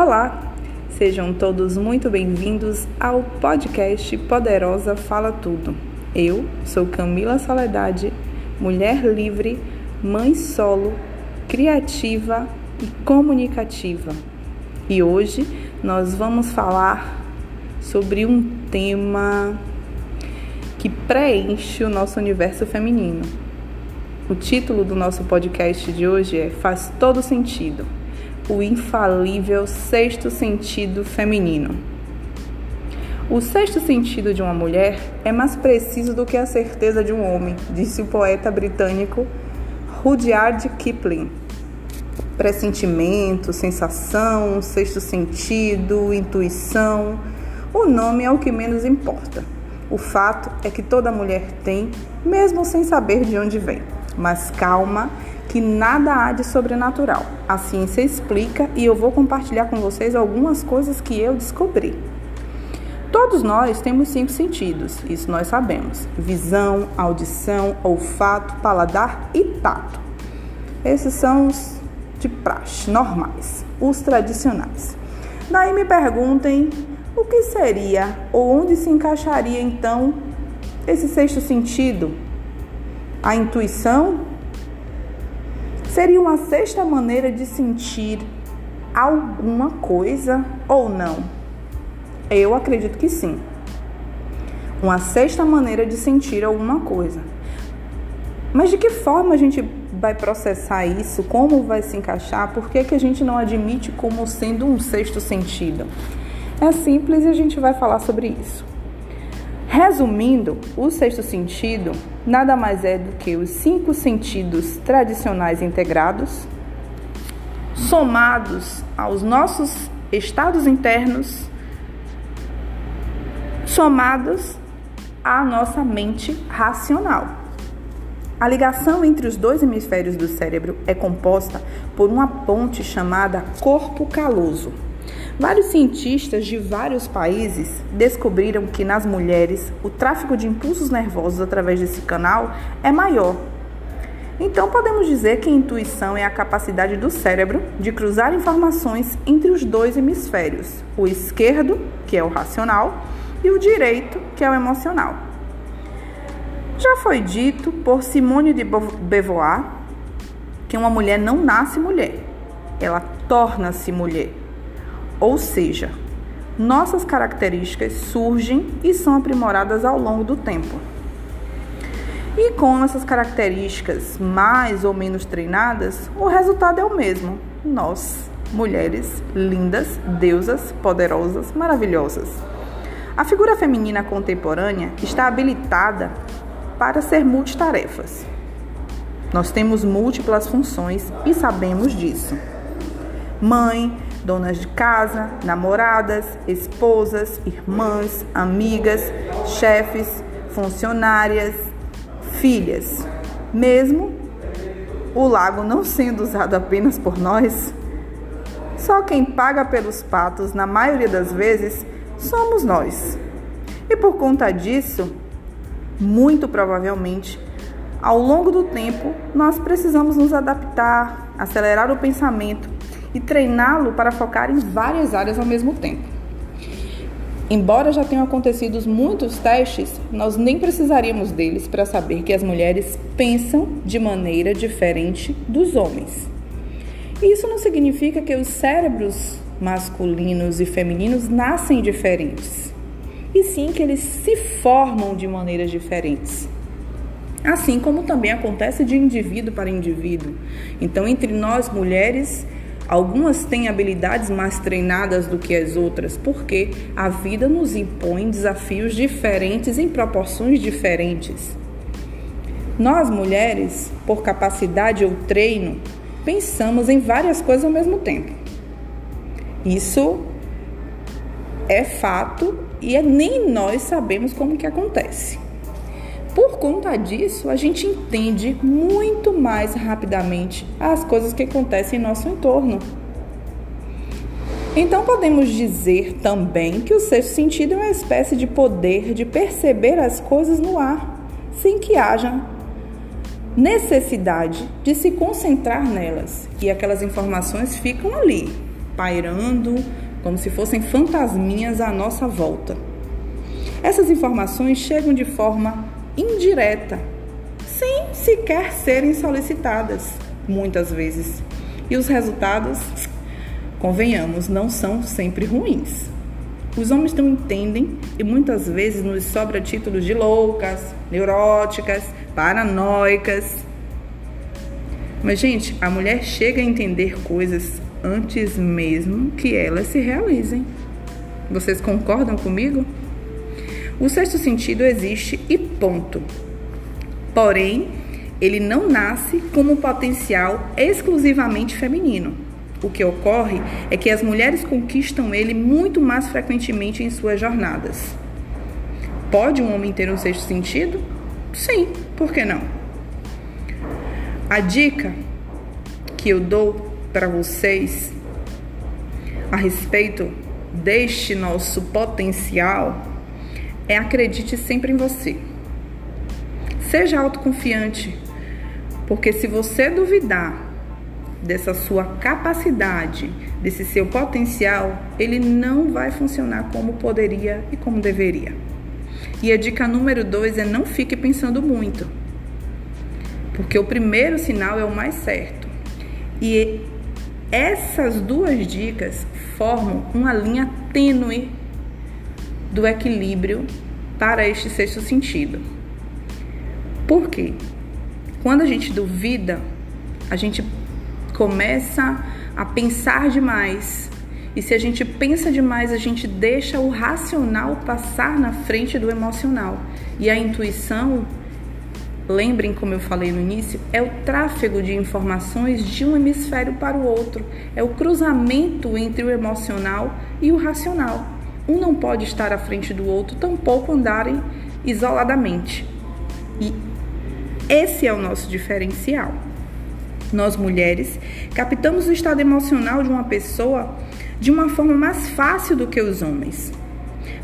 Olá, sejam todos muito bem-vindos ao podcast Poderosa Fala Tudo. Eu sou Camila Soledade, mulher livre, mãe solo, criativa e comunicativa. E hoje nós vamos falar sobre um tema que preenche o nosso universo feminino. O título do nosso podcast de hoje é Faz Todo Sentido o infalível sexto sentido feminino. O sexto sentido de uma mulher é mais preciso do que a certeza de um homem, disse o poeta britânico Rudyard Kipling. Pressentimento, sensação, sexto sentido, intuição, o nome é o que menos importa. O fato é que toda mulher tem, mesmo sem saber de onde vem. Mas calma, que nada há de sobrenatural. A ciência explica e eu vou compartilhar com vocês algumas coisas que eu descobri. Todos nós temos cinco sentidos, isso nós sabemos: visão, audição, olfato, paladar e tato. Esses são os de praxe, normais, os tradicionais. Daí me perguntem o que seria ou onde se encaixaria então esse sexto sentido? A intuição Seria uma sexta maneira de sentir alguma coisa ou não? Eu acredito que sim. Uma sexta maneira de sentir alguma coisa. Mas de que forma a gente vai processar isso? Como vai se encaixar? Por que, que a gente não admite como sendo um sexto sentido? É simples e a gente vai falar sobre isso. Resumindo, o sexto sentido nada mais é do que os cinco sentidos tradicionais integrados, somados aos nossos estados internos, somados à nossa mente racional. A ligação entre os dois hemisférios do cérebro é composta por uma ponte chamada corpo caloso. Vários cientistas de vários países descobriram que nas mulheres o tráfego de impulsos nervosos através desse canal é maior. Então podemos dizer que a intuição é a capacidade do cérebro de cruzar informações entre os dois hemisférios, o esquerdo, que é o racional, e o direito, que é o emocional. Já foi dito por Simone de Beauvoir que uma mulher não nasce mulher, ela torna-se mulher. Ou seja, nossas características surgem e são aprimoradas ao longo do tempo. E com essas características mais ou menos treinadas, o resultado é o mesmo. Nós, mulheres lindas, deusas, poderosas, maravilhosas. A figura feminina contemporânea está habilitada para ser multitarefas. Nós temos múltiplas funções e sabemos disso. Mãe, donas de casa, namoradas, esposas, irmãs, amigas, chefes, funcionárias, filhas. Mesmo o lago não sendo usado apenas por nós, só quem paga pelos patos, na maioria das vezes, somos nós. E por conta disso, muito provavelmente, ao longo do tempo, nós precisamos nos adaptar, acelerar o pensamento e treiná-lo para focar em várias áreas ao mesmo tempo. Embora já tenham acontecido muitos testes, nós nem precisaríamos deles para saber que as mulheres pensam de maneira diferente dos homens. Isso não significa que os cérebros masculinos e femininos nascem diferentes, e sim que eles se formam de maneiras diferentes. Assim como também acontece de indivíduo para indivíduo. Então, entre nós mulheres, Algumas têm habilidades mais treinadas do que as outras, porque a vida nos impõe desafios diferentes em proporções diferentes. Nós, mulheres, por capacidade ou treino, pensamos em várias coisas ao mesmo tempo. Isso é fato e é nem nós sabemos como que acontece. Por conta disso, a gente entende muito mais rapidamente as coisas que acontecem em nosso entorno. Então podemos dizer também que o sexto sentido é uma espécie de poder de perceber as coisas no ar, sem que haja necessidade de se concentrar nelas, e aquelas informações ficam ali, pairando como se fossem fantasminhas à nossa volta. Essas informações chegam de forma indireta, sem sequer serem solicitadas, muitas vezes. E os resultados, convenhamos, não são sempre ruins. Os homens não entendem e muitas vezes nos sobra títulos de loucas, neuróticas, paranoicas. Mas, gente, a mulher chega a entender coisas antes mesmo que elas se realizem. Vocês concordam comigo? O sexto sentido existe e ponto. Porém, ele não nasce como um potencial exclusivamente feminino. O que ocorre é que as mulheres conquistam ele muito mais frequentemente em suas jornadas. Pode um homem ter um sexto sentido? Sim, por que não? A dica que eu dou para vocês a respeito deste nosso potencial é acredite sempre em você. Seja autoconfiante, porque se você duvidar dessa sua capacidade, desse seu potencial, ele não vai funcionar como poderia e como deveria. E a dica número dois é não fique pensando muito, porque o primeiro sinal é o mais certo. E essas duas dicas formam uma linha tênue do equilíbrio para este sexto sentido. Por quê? Quando a gente duvida, a gente começa a pensar demais. E se a gente pensa demais, a gente deixa o racional passar na frente do emocional. E a intuição, lembrem como eu falei no início, é o tráfego de informações de um hemisfério para o outro. É o cruzamento entre o emocional e o racional. Um não pode estar à frente do outro, tampouco andarem isoladamente. E esse é o nosso diferencial nós mulheres, captamos o estado emocional de uma pessoa de uma forma mais fácil do que os homens.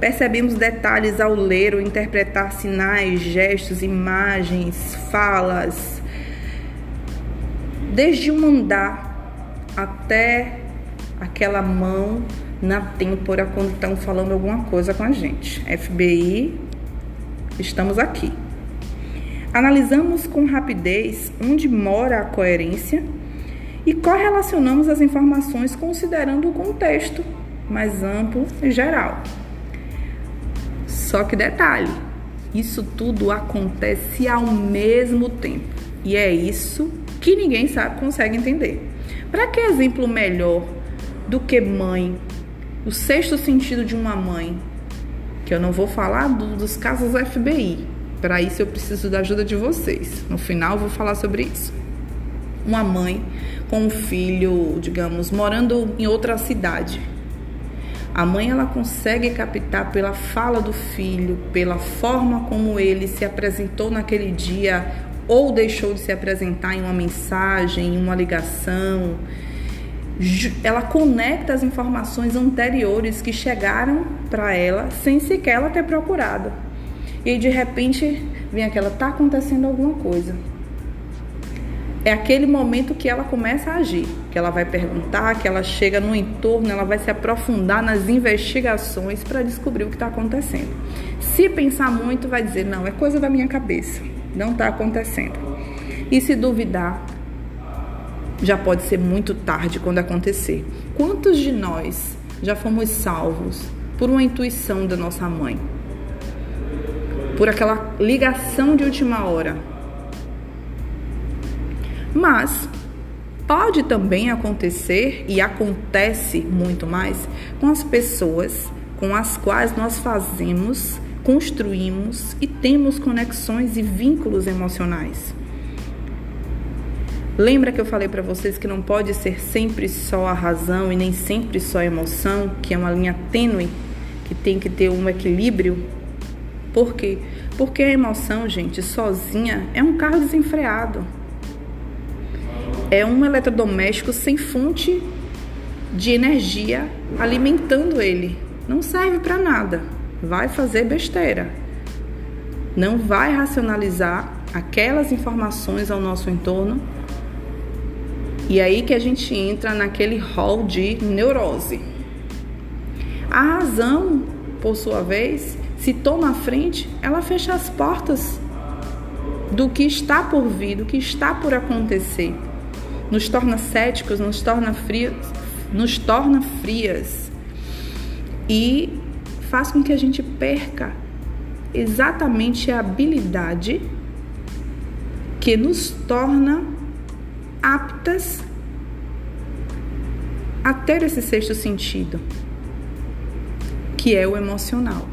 Percebemos detalhes ao ler ou interpretar sinais, gestos, imagens, falas, desde um andar até aquela mão na têmpora quando estão falando alguma coisa com a gente. FBI, estamos aqui. Analisamos com rapidez onde mora a coerência e correlacionamos as informações considerando o contexto mais amplo e geral. Só que detalhe, isso tudo acontece ao mesmo tempo e é isso que ninguém sabe consegue entender. Para que exemplo melhor do que mãe, o sexto sentido de uma mãe, que eu não vou falar do, dos casos FBI, para isso eu preciso da ajuda de vocês. No final eu vou falar sobre isso. Uma mãe com um filho, digamos, morando em outra cidade. A mãe ela consegue captar pela fala do filho, pela forma como ele se apresentou naquele dia ou deixou de se apresentar em uma mensagem, em uma ligação. Ela conecta as informações anteriores que chegaram para ela sem sequer ela ter procurado. E de repente vem aquela, tá acontecendo alguma coisa. É aquele momento que ela começa a agir, que ela vai perguntar, que ela chega no entorno, ela vai se aprofundar nas investigações para descobrir o que está acontecendo. Se pensar muito, vai dizer, não, é coisa da minha cabeça, não está acontecendo. E se duvidar, já pode ser muito tarde quando acontecer. Quantos de nós já fomos salvos por uma intuição da nossa mãe? por aquela ligação de última hora. Mas pode também acontecer e acontece muito mais com as pessoas com as quais nós fazemos, construímos e temos conexões e vínculos emocionais. Lembra que eu falei para vocês que não pode ser sempre só a razão e nem sempre só a emoção, que é uma linha tênue, que tem que ter um equilíbrio por quê? Porque a emoção, gente, sozinha é um carro desenfreado. É um eletrodoméstico sem fonte de energia alimentando ele. Não serve para nada. Vai fazer besteira. Não vai racionalizar aquelas informações ao nosso entorno E aí que a gente entra naquele hall de neurose. A razão, por sua vez, se toma a frente, ela fecha as portas do que está por vir, do que está por acontecer. Nos torna céticos, nos torna frios, nos torna frias e faz com que a gente perca exatamente a habilidade que nos torna aptas a ter esse sexto sentido, que é o emocional.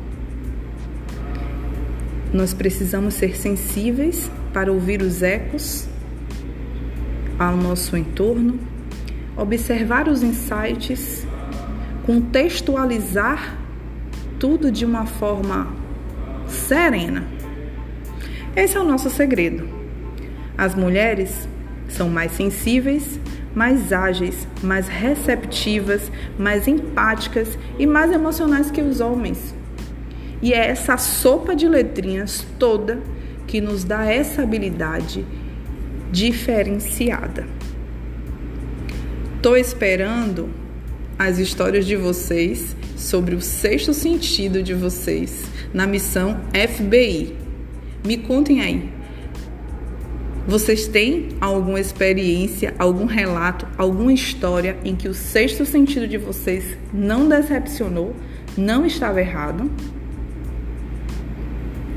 Nós precisamos ser sensíveis para ouvir os ecos ao nosso entorno, observar os insights, contextualizar tudo de uma forma serena. Esse é o nosso segredo. As mulheres são mais sensíveis, mais ágeis, mais receptivas, mais empáticas e mais emocionais que os homens. E é essa sopa de letrinhas toda que nos dá essa habilidade diferenciada. Tô esperando as histórias de vocês sobre o sexto sentido de vocês na missão FBI. Me contem aí. Vocês têm alguma experiência, algum relato, alguma história em que o sexto sentido de vocês não decepcionou, não estava errado?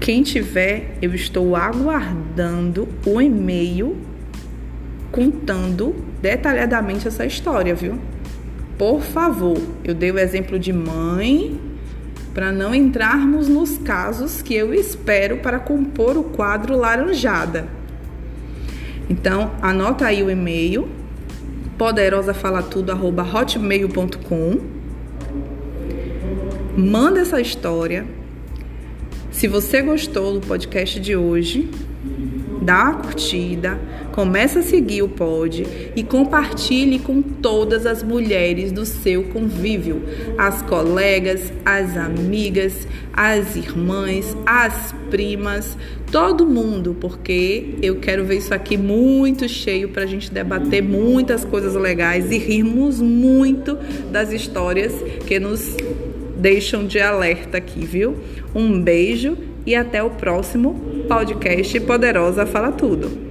Quem tiver, eu estou aguardando o e-mail contando detalhadamente essa história, viu? Por favor, eu dei o exemplo de mãe para não entrarmos nos casos que eu espero para compor o quadro laranjada. Então, anota aí o e-mail poderosafalatudo@hotmail.com. Manda essa história. Se você gostou do podcast de hoje, dá uma curtida, Comece a seguir o Pod e compartilhe com todas as mulheres do seu convívio, as colegas, as amigas, as irmãs, as primas, todo mundo, porque eu quero ver isso aqui muito cheio para a gente debater muitas coisas legais e rirmos muito das histórias que nos deixam de alerta aqui, viu? Um beijo e até o próximo podcast Poderosa Fala Tudo.